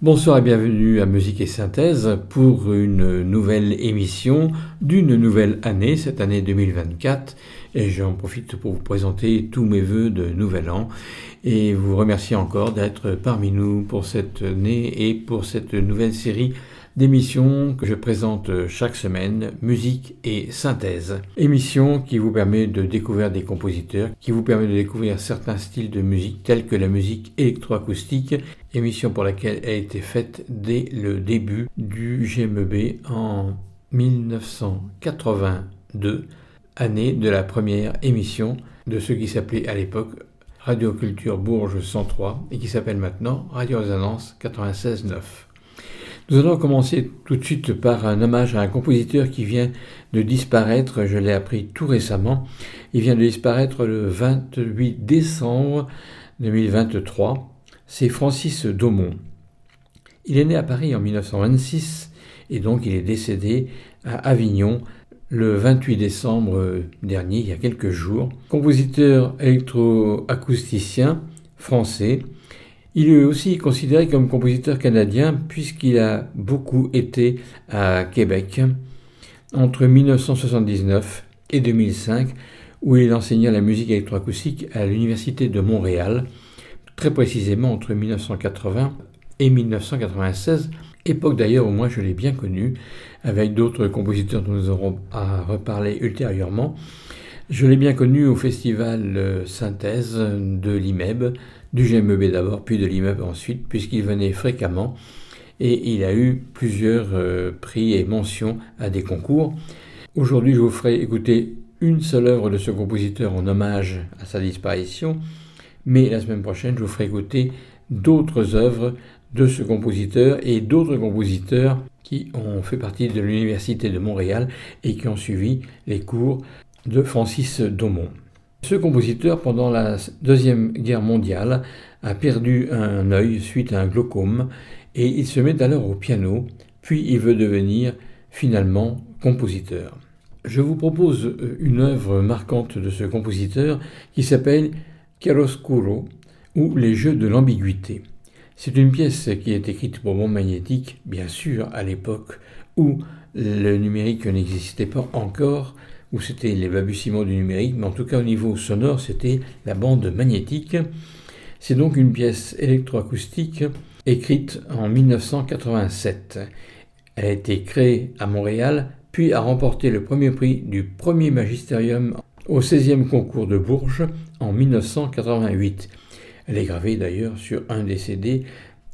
Bonsoir et bienvenue à Musique et Synthèse pour une nouvelle émission d'une nouvelle année, cette année 2024. Et j'en profite pour vous présenter tous mes voeux de nouvel an et vous remercier encore d'être parmi nous pour cette année et pour cette nouvelle série d'émissions que je présente chaque semaine, musique et synthèse. Émission qui vous permet de découvrir des compositeurs, qui vous permet de découvrir certains styles de musique tels que la musique électroacoustique, émission pour laquelle elle a été faite dès le début du GMEB en 1982, année de la première émission de ce qui s'appelait à l'époque Radio Culture Bourges 103 et qui s'appelle maintenant Radio Résonance 96.9. Nous allons commencer tout de suite par un hommage à un compositeur qui vient de disparaître, je l'ai appris tout récemment. Il vient de disparaître le 28 décembre 2023. C'est Francis Daumont. Il est né à Paris en 1926 et donc il est décédé à Avignon le 28 décembre dernier, il y a quelques jours. Compositeur électroacousticien français, il est aussi considéré comme compositeur canadien puisqu'il a beaucoup été à Québec entre 1979 et 2005 où il enseigna la musique électroacoustique à l'Université de Montréal, très précisément entre 1980 et 1996, époque d'ailleurs où moi je l'ai bien connu, avec d'autres compositeurs dont nous aurons à reparler ultérieurement. Je l'ai bien connu au festival Synthèse de l'IMEB, du GMEB d'abord, puis de l'IMEB ensuite, puisqu'il venait fréquemment et il a eu plusieurs euh, prix et mentions à des concours. Aujourd'hui, je vous ferai écouter une seule œuvre de ce compositeur en hommage à sa disparition, mais la semaine prochaine, je vous ferai écouter d'autres œuvres de ce compositeur et d'autres compositeurs qui ont fait partie de l'Université de Montréal et qui ont suivi les cours de Francis Daumont. Ce compositeur, pendant la Deuxième Guerre mondiale, a perdu un œil suite à un glaucome et il se met alors au piano, puis il veut devenir finalement compositeur. Je vous propose une œuvre marquante de ce compositeur qui s'appelle Chiaroscuro ou Les Jeux de l'ambiguïté. C'est une pièce qui est écrite pour bande magnétique, bien sûr, à l'époque où le numérique n'existait pas encore, où c'était les balbutiements du numérique, mais en tout cas au niveau sonore, c'était la bande magnétique. C'est donc une pièce électroacoustique écrite en 1987. Elle a été créée à Montréal, puis a remporté le premier prix du premier magistérium au 16e concours de Bourges en 1988. Elle est gravée d'ailleurs sur un des CD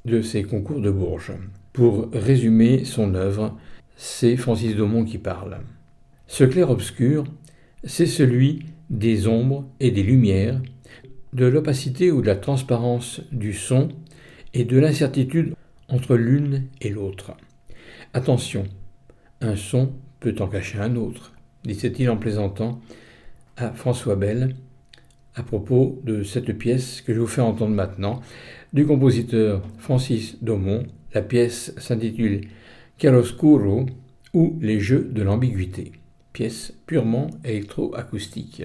de ces concours de Bourges. Pour résumer son œuvre, c'est Francis Daumont qui parle. Ce clair-obscur, c'est celui des ombres et des lumières, de l'opacité ou de la transparence du son et de l'incertitude entre l'une et l'autre. Attention, un son peut en cacher un autre, disait-il en plaisantant à François Bell à propos de cette pièce que je vous fais entendre maintenant du compositeur Francis Daumont. La pièce s'intitule Chiaroscuro ou Les Jeux de l'ambiguïté pièce purement électroacoustique.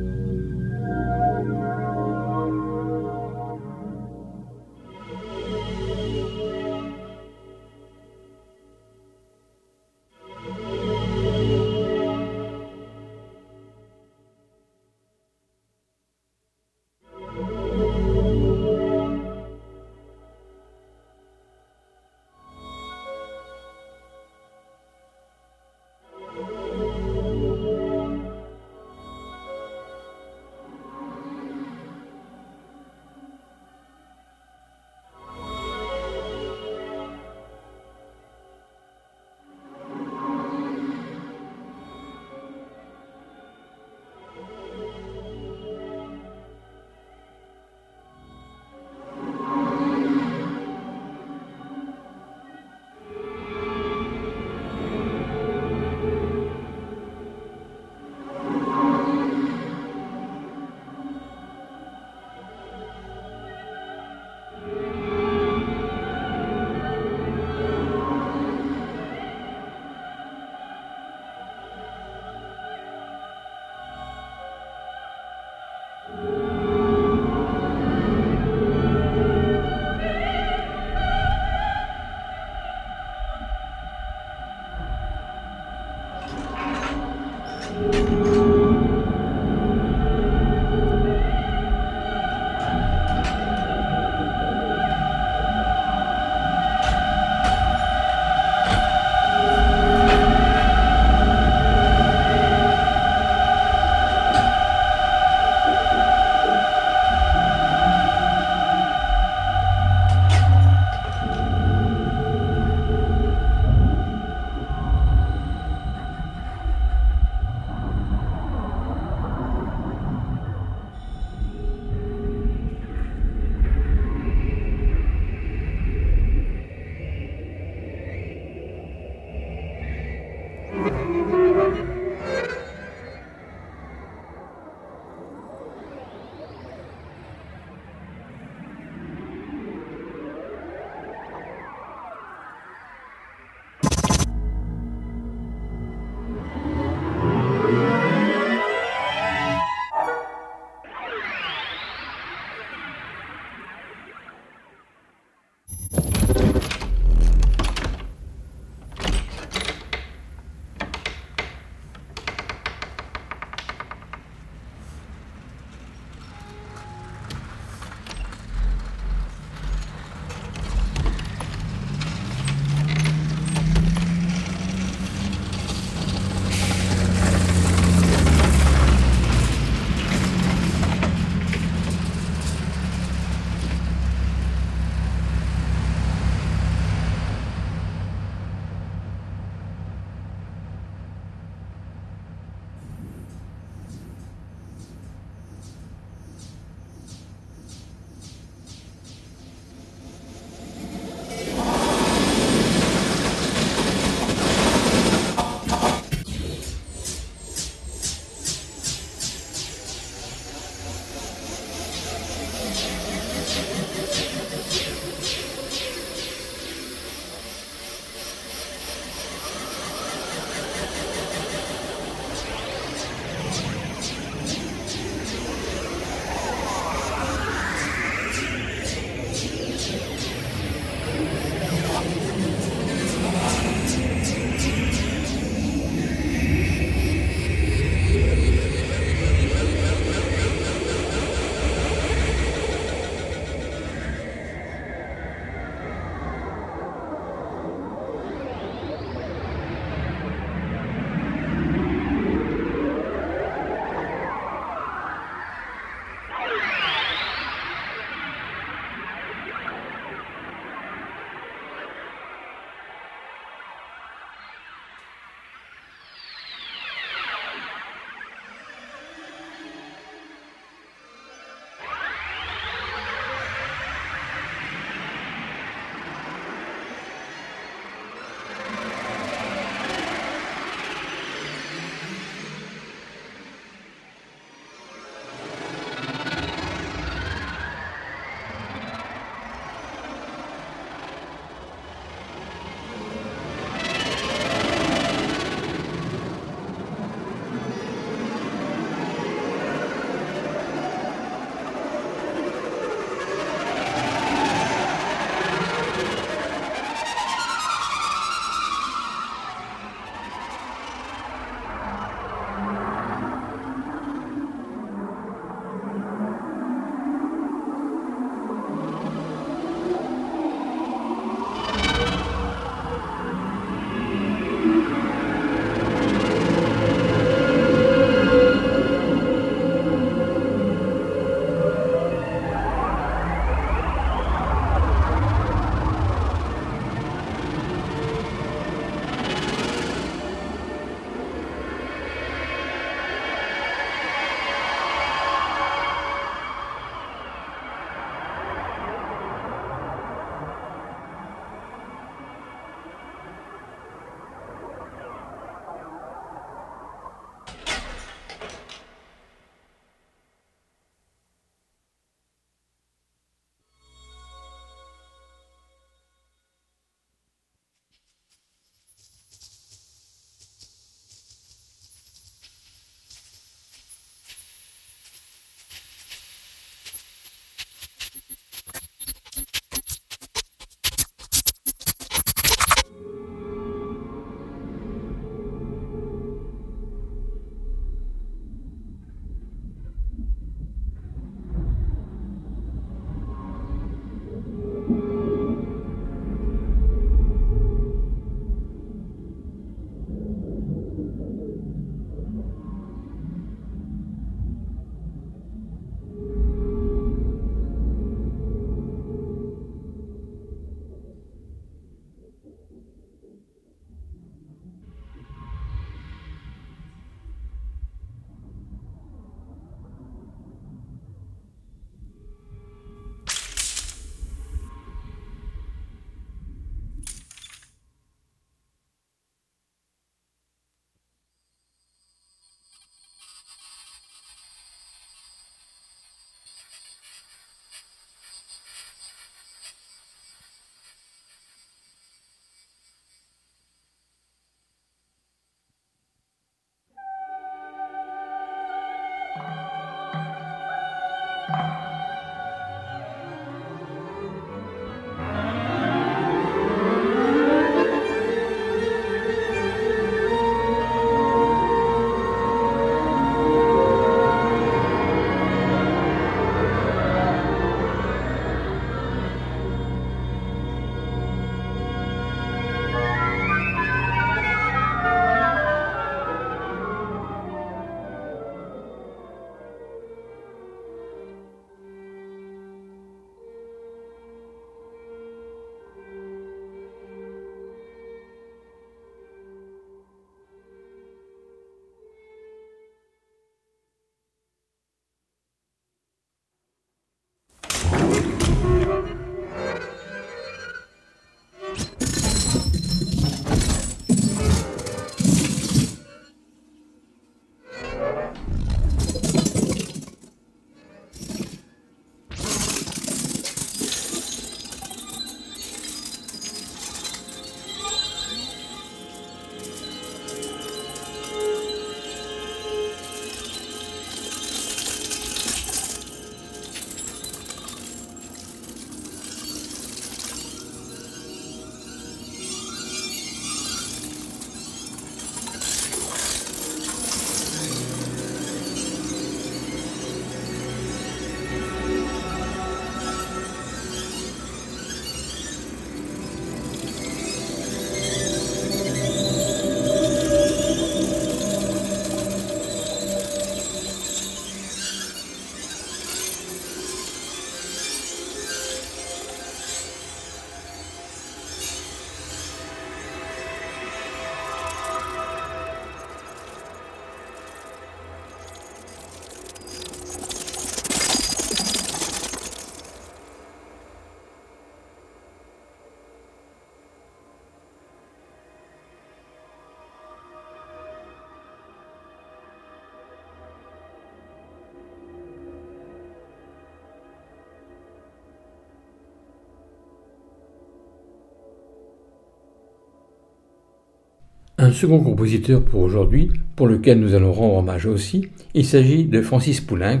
Un second compositeur pour aujourd'hui, pour lequel nous allons rendre hommage aussi, il s'agit de Francis Poulenc,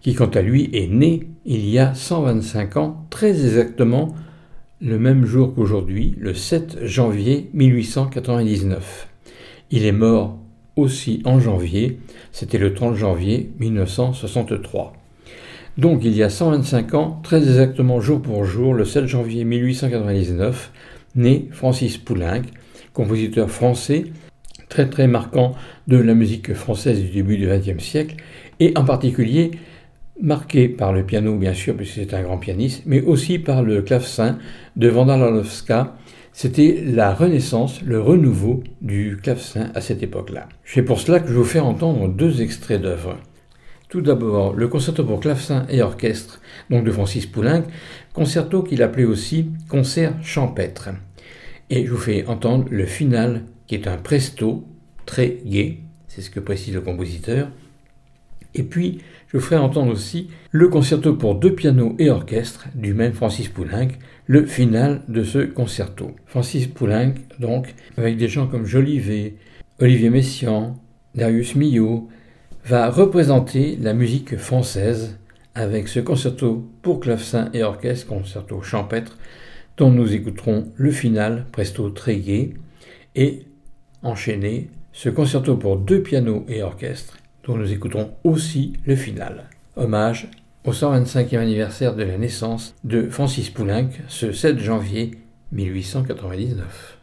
qui quant à lui est né il y a 125 ans, très exactement le même jour qu'aujourd'hui, le 7 janvier 1899. Il est mort aussi en janvier, c'était le 30 janvier 1963. Donc il y a 125 ans, très exactement jour pour jour, le 7 janvier 1899, né Francis Poulenc, compositeur français, très très marquant de la musique française du début du XXe siècle, et en particulier marqué par le piano bien sûr, puisque c'est un grand pianiste, mais aussi par le clavecin de Wanda C'était la renaissance, le renouveau du clavecin à cette époque-là. C'est pour cela que je vais vous faire entendre deux extraits d'œuvres. Tout d'abord, le concerto pour clavecin et orchestre, donc de Francis Poulenc, concerto qu'il appelait aussi concert champêtre. Et je vous fais entendre le final, qui est un presto très gai, c'est ce que précise le compositeur. Et puis, je vous ferai entendre aussi le concerto pour deux pianos et orchestre du même Francis Poulenc, le final de ce concerto. Francis Poulenc, donc, avec des gens comme Jolivet, Olivier Messiaen, Darius Milhaud, va représenter la musique française avec ce concerto pour clavecin et orchestre, concerto champêtre, dont nous écouterons le final, presto très gai, et enchaîner ce concerto pour deux pianos et orchestre, dont nous écouterons aussi le final. Hommage au 125e anniversaire de la naissance de Francis Poulenc ce 7 janvier 1899.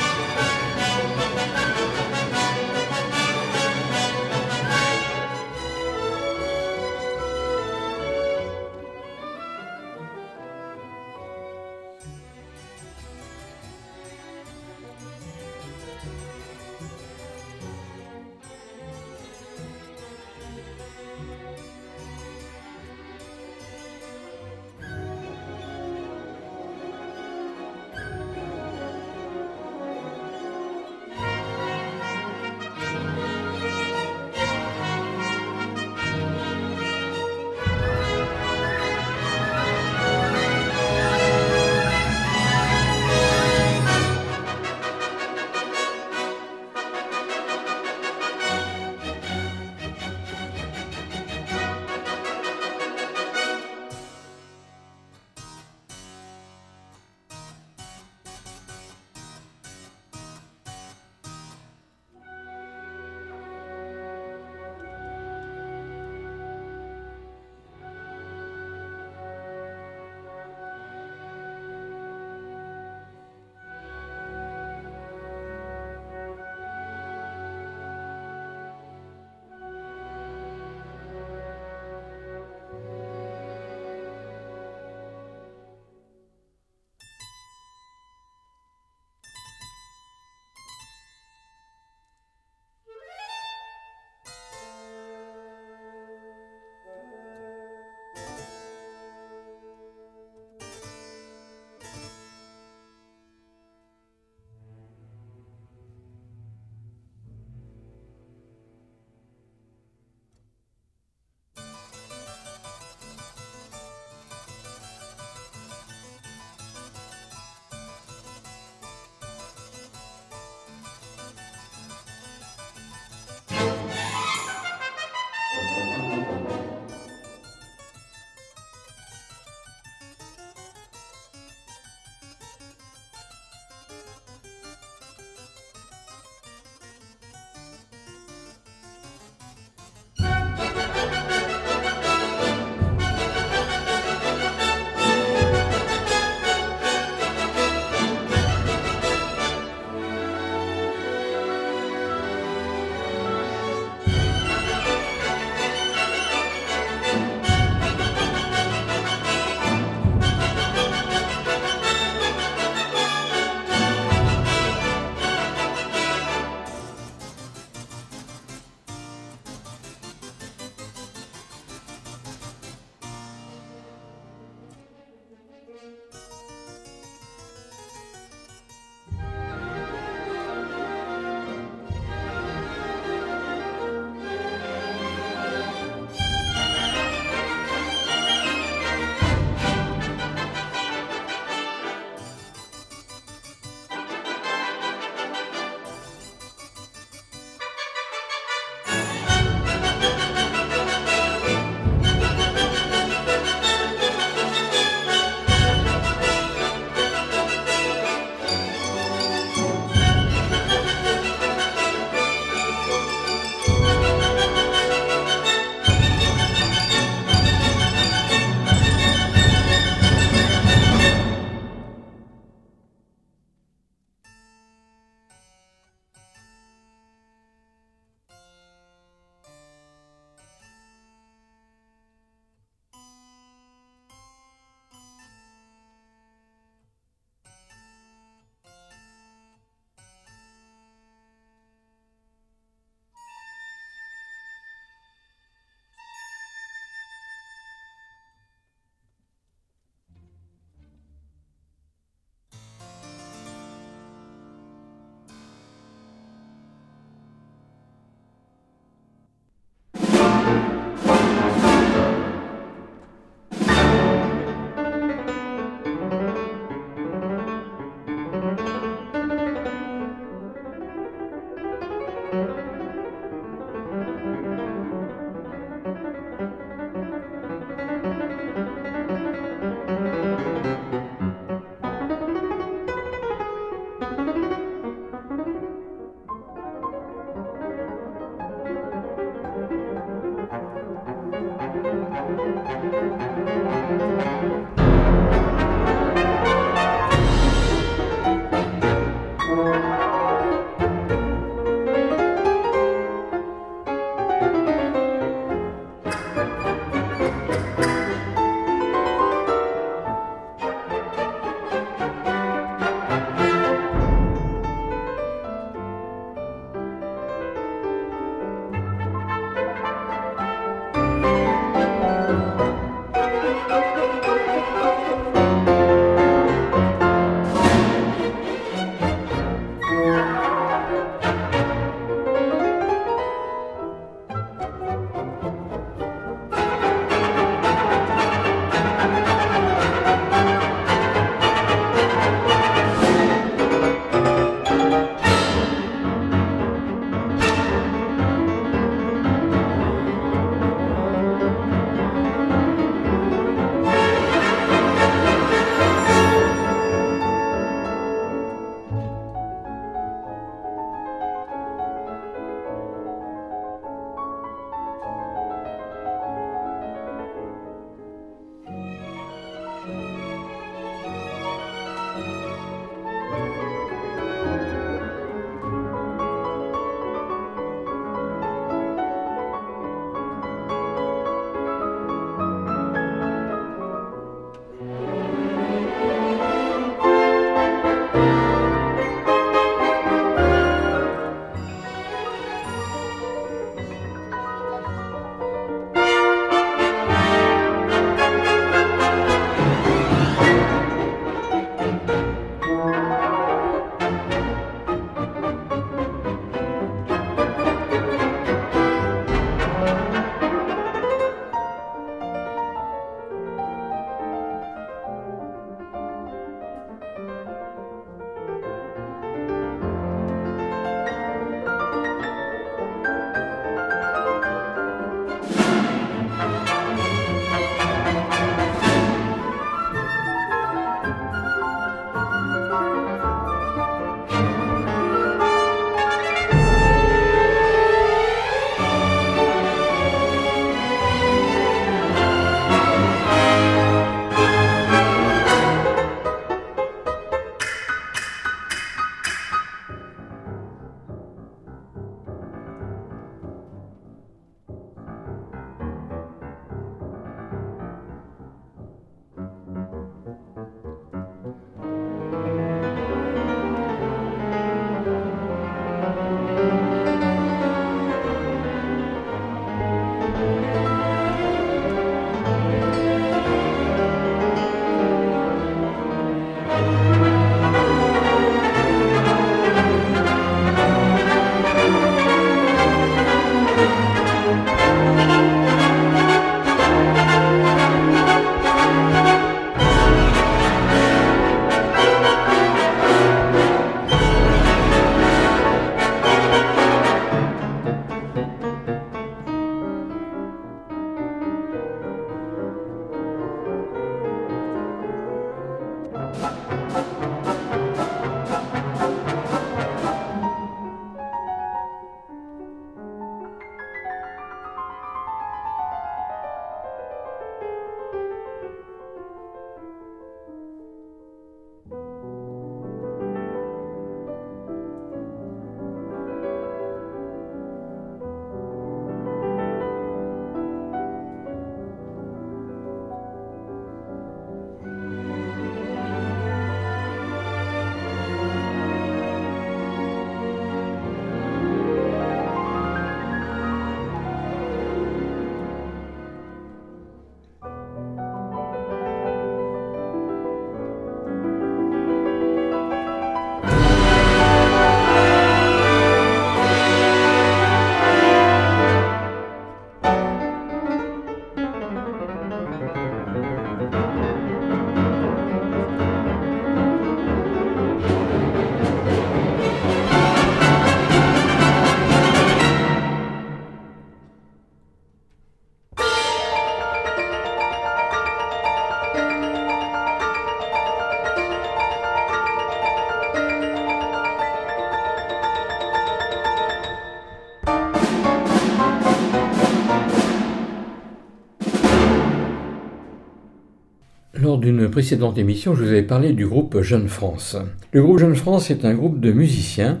Précédente émission, je vous avais parlé du groupe Jeune France. Le groupe Jeune France est un groupe de musiciens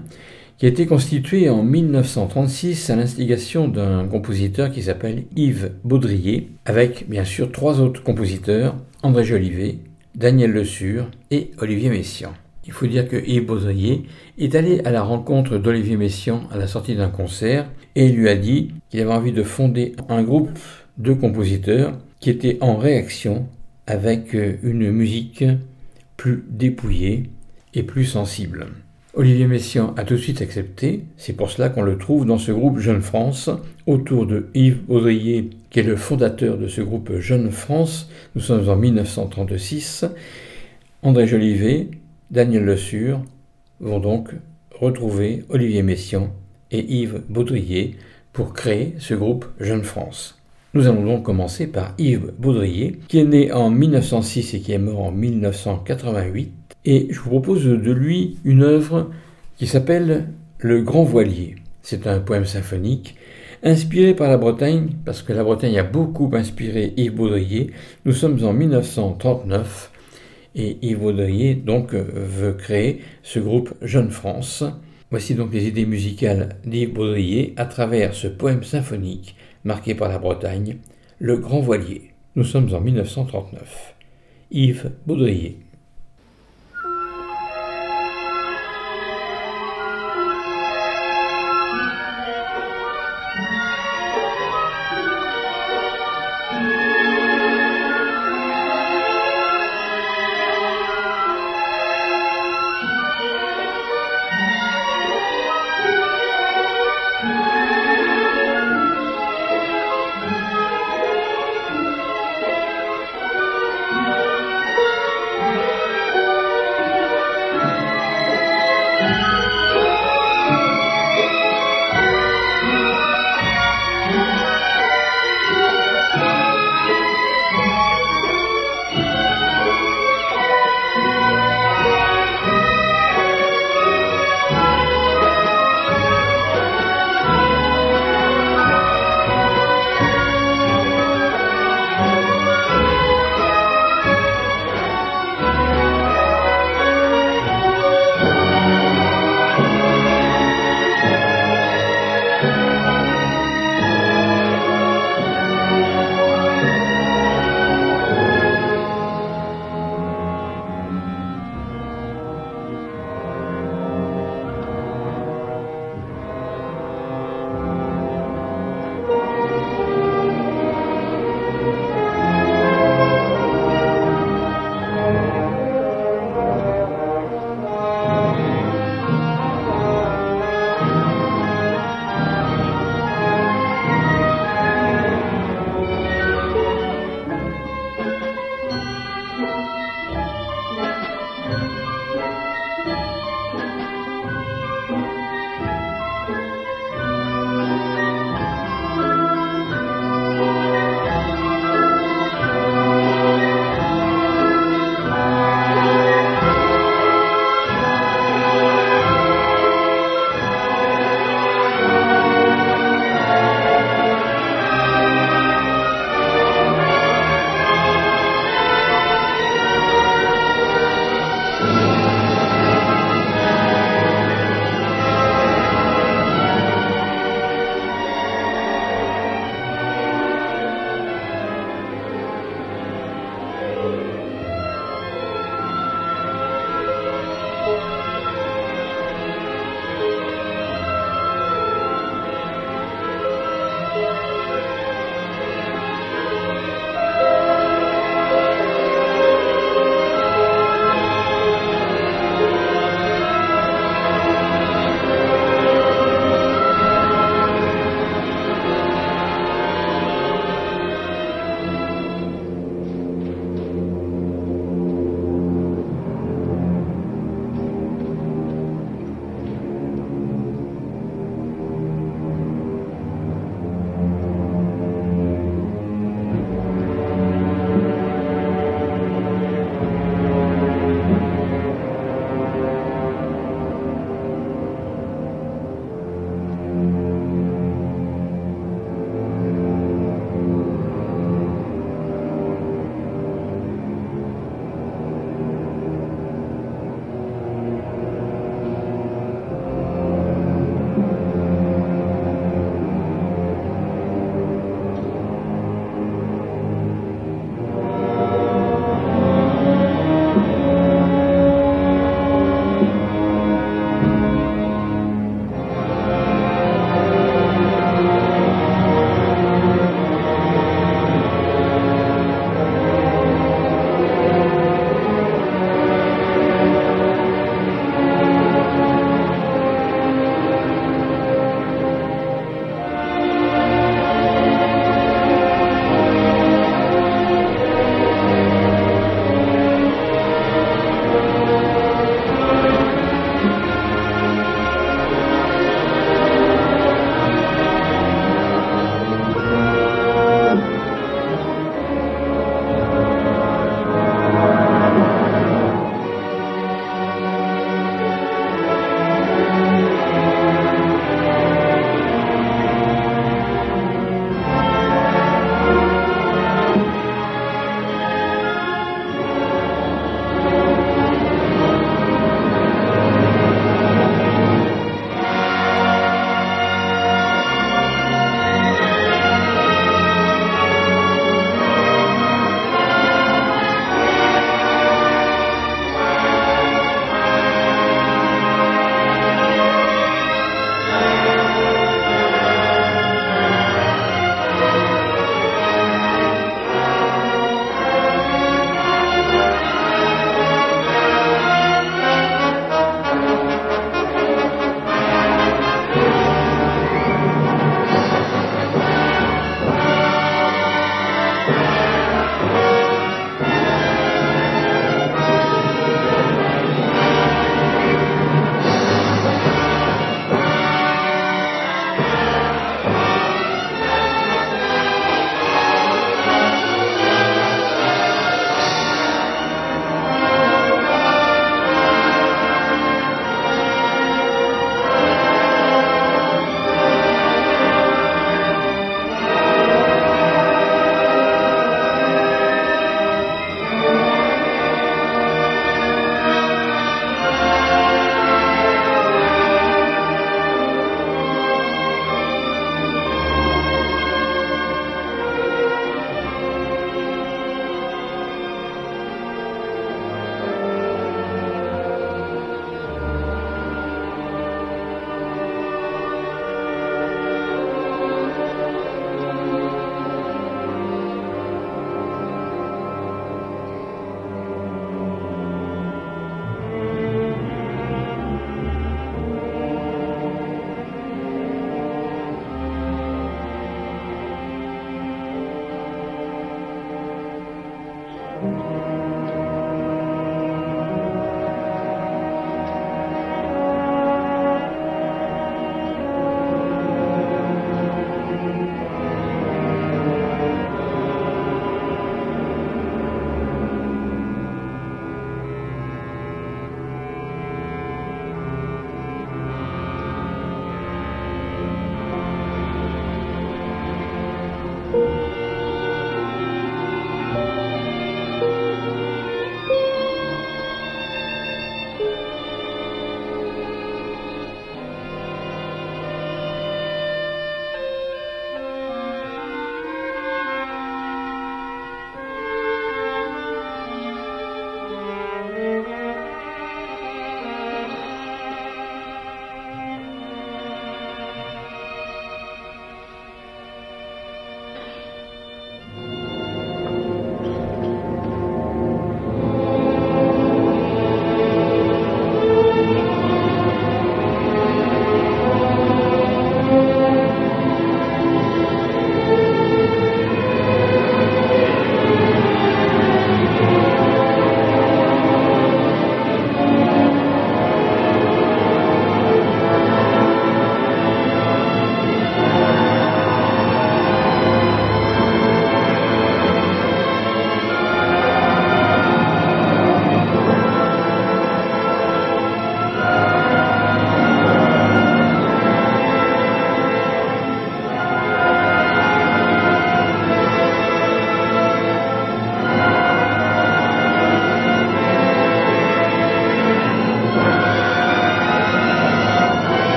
qui a été constitué en 1936 à l'instigation d'un compositeur qui s'appelle Yves Baudrier, avec bien sûr trois autres compositeurs, André Jolivet, Daniel Le Sur et Olivier Messiaen. Il faut dire que Yves Baudrier est allé à la rencontre d'Olivier Messiaen à la sortie d'un concert et lui a dit qu'il avait envie de fonder un groupe de compositeurs qui était en réaction avec une musique plus dépouillée et plus sensible. Olivier Messiaen a tout de suite accepté, c'est pour cela qu'on le trouve dans ce groupe Jeune France, autour de Yves Baudrier, qui est le fondateur de ce groupe Jeune France, nous sommes en 1936, André Jolivet, Daniel Le Sur vont donc retrouver Olivier Messiaen et Yves Baudrier pour créer ce groupe Jeune France. Nous allons donc commencer par Yves Baudrier, qui est né en 1906 et qui est mort en 1988. Et je vous propose de lui une œuvre qui s'appelle Le Grand Voilier. C'est un poème symphonique inspiré par la Bretagne, parce que la Bretagne a beaucoup inspiré Yves Baudrier. Nous sommes en 1939 et Yves Baudrier donc veut créer ce groupe Jeune France. Voici donc les idées musicales d'Yves Baudrier à travers ce poème symphonique marqué par la Bretagne, Le Grand Voilier. Nous sommes en 1939. Yves Baudrier.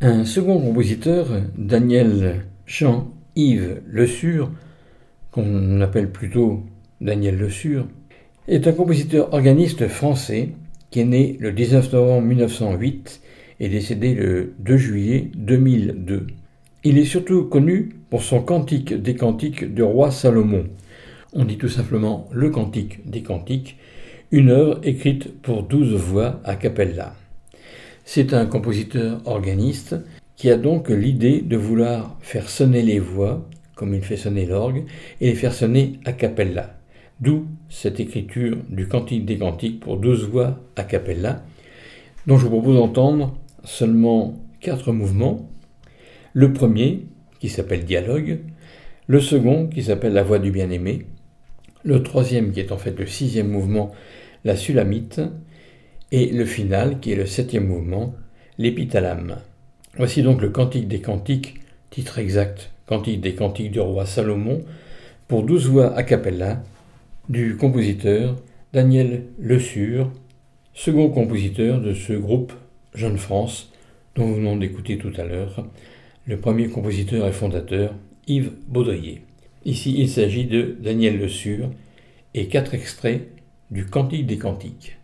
Un second compositeur, Daniel Jean-Yves Le Sur, qu'on appelle plutôt Daniel Le Sur, est un compositeur organiste français qui est né le 19 novembre 1908 et décédé le 2 juillet 2002. Il est surtout connu pour son cantique des cantiques du roi Salomon. On dit tout simplement le cantique des cantiques, une œuvre écrite pour douze voix a cappella. C'est un compositeur organiste qui a donc l'idée de vouloir faire sonner les voix, comme il fait sonner l'orgue, et les faire sonner a cappella. D'où cette écriture du Cantique des Cantiques pour douze voix a cappella, dont je vous propose d'entendre seulement quatre mouvements. Le premier, qui s'appelle Dialogue, le second, qui s'appelle La voix du bien-aimé, le troisième, qui est en fait le sixième mouvement, la Sulamite, et le final, qui est le septième mouvement, l'Épithalame. Voici donc le Cantique des Cantiques, titre exact, Cantique des Cantiques du roi Salomon, pour douze voix a cappella, du compositeur Daniel Le Sur, second compositeur de ce groupe Jeune France dont vous venons d'écouter tout à l'heure, le premier compositeur et fondateur Yves Baudrier. Ici, il s'agit de Daniel Le Sur et quatre extraits du Cantique des Cantiques.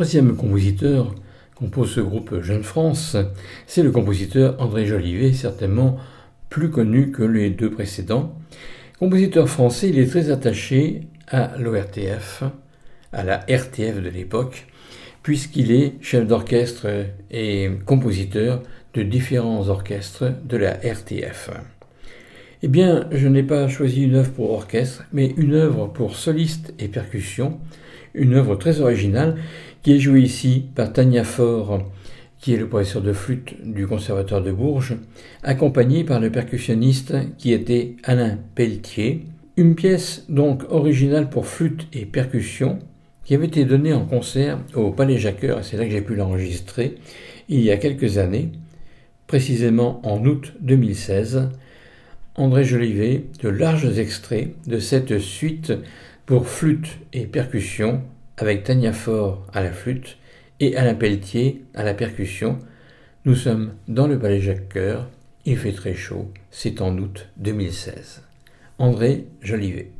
Troisième compositeur compose ce groupe Jeune France, c'est le compositeur André Jolivet, certainement plus connu que les deux précédents. Compositeur français, il est très attaché à l'ORTF, à la RTF de l'époque, puisqu'il est chef d'orchestre et compositeur de différents orchestres de la RTF. Eh bien, je n'ai pas choisi une œuvre pour orchestre, mais une œuvre pour soliste et percussion, une œuvre très originale qui est jouée ici par Tania Faure, qui est le professeur de flûte du Conservatoire de Bourges, accompagné par le percussionniste qui était Alain Pelletier. Une pièce donc originale pour flûte et percussion qui avait été donnée en concert au Palais Jacqueur, et c'est là que j'ai pu l'enregistrer, il y a quelques années, précisément en août 2016. André Jolivet, de larges extraits de cette suite pour flûte et percussion avec Tania Faure à la flûte et Alain Pelletier à la percussion. Nous sommes dans le Palais Jacques-Cœur, il fait très chaud, c'est en août 2016. André Jolivet.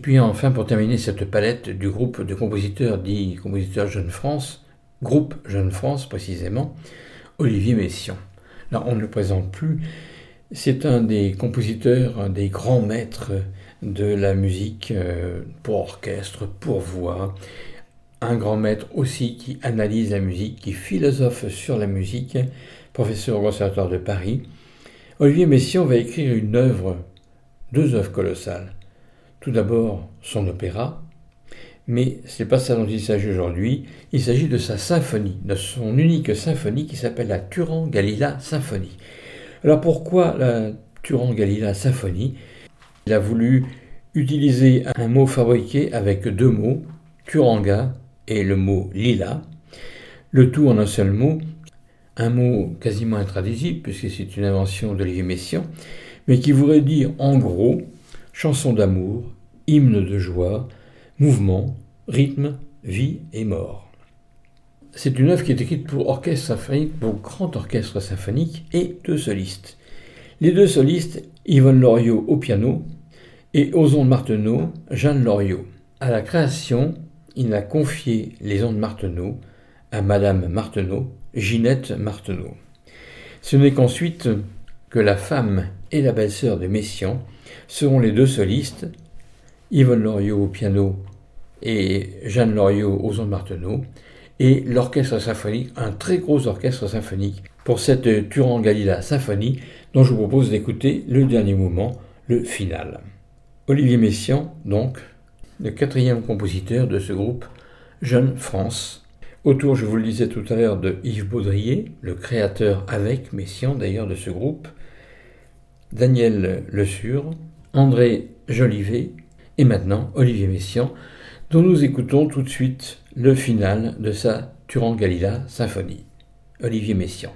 Puis enfin, pour terminer cette palette du groupe de compositeurs dit compositeurs Jeune France, groupe Jeune France précisément, Olivier Messiaen. Là, on ne le présente plus. C'est un des compositeurs, un des grands maîtres de la musique euh, pour orchestre, pour voix. Un grand maître aussi qui analyse la musique, qui philosophe sur la musique, professeur au Conservatoire de Paris. Olivier Messiaen va écrire une œuvre, deux œuvres colossales. Tout d'abord son opéra, mais ce n'est pas ça dont il s'agit aujourd'hui. Il s'agit de sa symphonie, de son unique symphonie qui s'appelle la Turan-Galila Symphonie. Alors pourquoi la Turan-Galila Symphonie? Il a voulu utiliser un mot fabriqué avec deux mots, Turanga et le mot lila, le tout en un seul mot, un mot quasiment intraduisible puisque c'est une invention d'Olivier Messiaen, mais qui voudrait dire en gros chanson d'amour, hymne de joie, mouvement, rythme, vie et mort. C'est une œuvre qui est écrite pour orchestre symphonique, pour grand orchestre symphonique et deux solistes. Les deux solistes, Yvonne Loriot au piano et ondes Marteneau, Jeanne Loriot. À la création, il a confié les ondes Marteneau à Madame Marteneau, Ginette Marteneau. Ce n'est qu'ensuite que la femme et la belle-sœur de Messiaen seront les deux solistes, Yvonne Loriot au piano et Jeanne Loriot aux ondes Marteneau, et l'orchestre symphonique, un très gros orchestre symphonique, pour cette Turan-Galila symphonie dont je vous propose d'écouter le dernier mouvement, le final. Olivier Messiaen, donc, le quatrième compositeur de ce groupe Jeune France, autour, je vous le disais tout à l'heure, de Yves Baudrier, le créateur avec Messiaen d'ailleurs de ce groupe, Daniel Le Sur, André Jolivet et maintenant Olivier Messiaen, dont nous écoutons tout de suite le final de sa Turan-Galila symphonie. Olivier Messiaen.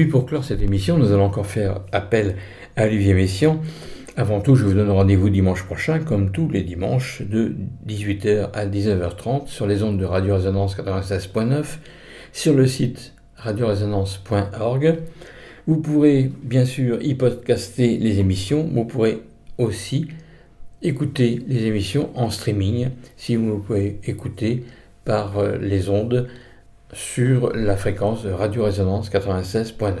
Puis pour clore cette émission, nous allons encore faire appel à Olivier Messiaen. Avant tout, je vous donne rendez-vous dimanche prochain, comme tous les dimanches, de 18h à 19h30 sur les ondes de Radio Résonance 96.9, sur le site radioresonance.org. Vous pourrez bien sûr y podcaster les émissions, vous pourrez aussi écouter les émissions en streaming si vous pouvez écouter par euh, les ondes sur la fréquence de Radio Résonance 96.9.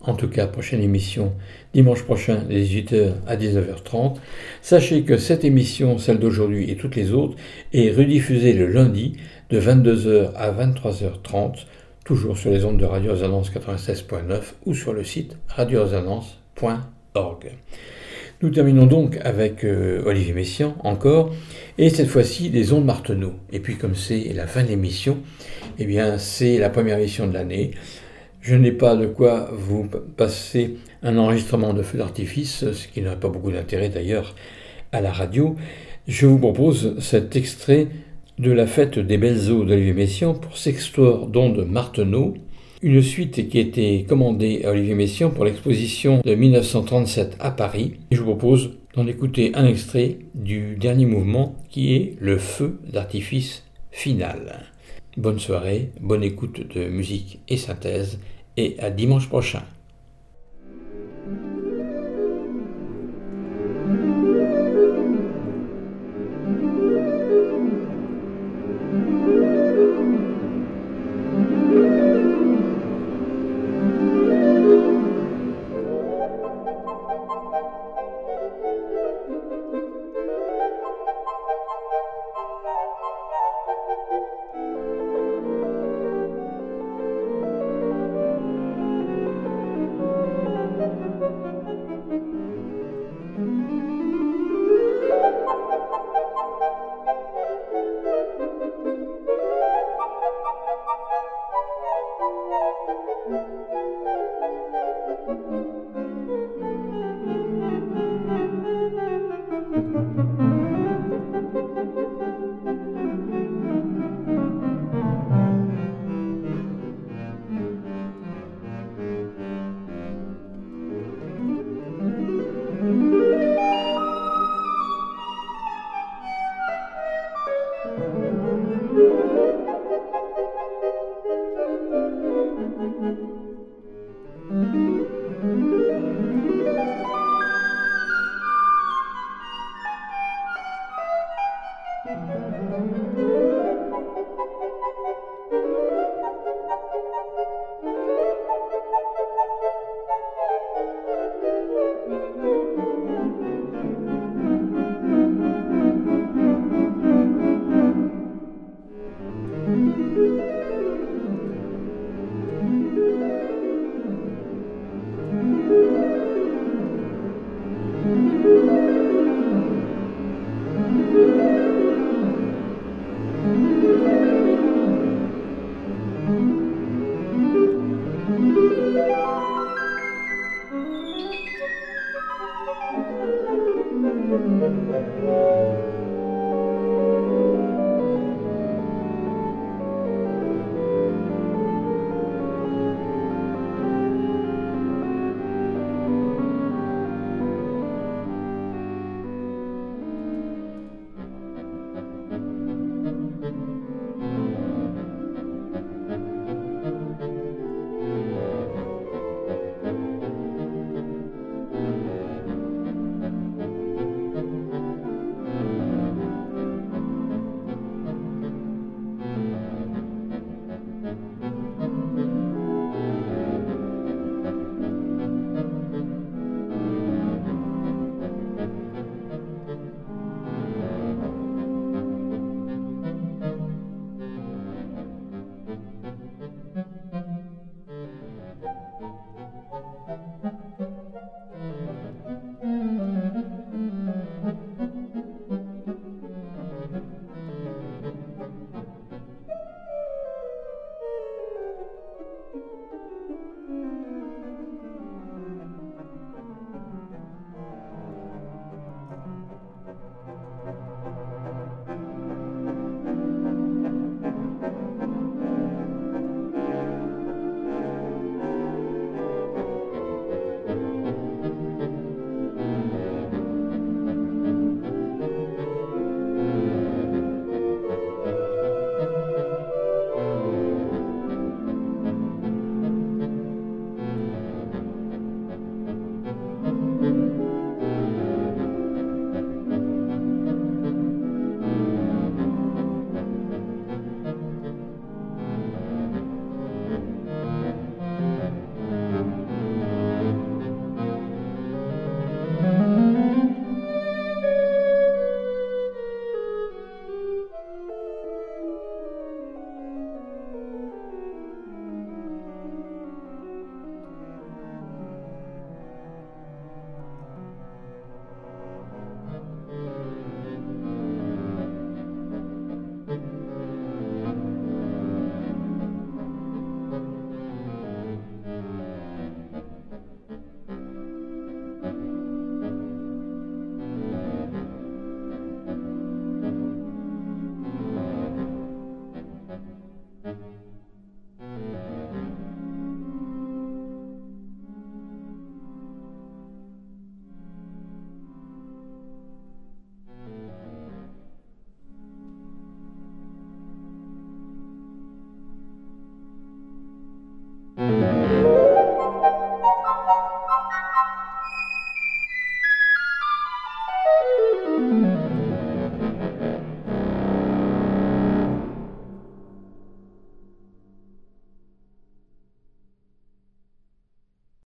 En tout cas, prochaine émission dimanche prochain de 18h à 19h30. Sachez que cette émission, celle d'aujourd'hui et toutes les autres, est rediffusée le lundi de 22h à 23h30, toujours sur les ondes de Radio Résonance 96.9 ou sur le site radioresonance.org. Nous terminons donc avec euh, Olivier Messiaen encore, et cette fois-ci des ondes Marteneau. Et puis comme c'est la fin de l'émission, eh bien c'est la première émission de l'année. Je n'ai pas de quoi vous passer un enregistrement de feu d'artifice, ce qui n'a pas beaucoup d'intérêt d'ailleurs à la radio. Je vous propose cet extrait de la fête des belles eaux d'Olivier Messiaen pour Sextoire d'ondes Marteneau, une suite qui été commandée à Olivier Messiaen pour l'exposition de 1937 à Paris. je vous propose d'en écouter un extrait du dernier mouvement qui est le feu d'artifice final. Bonne soirée, bonne écoute de musique et synthèse et à dimanche prochain.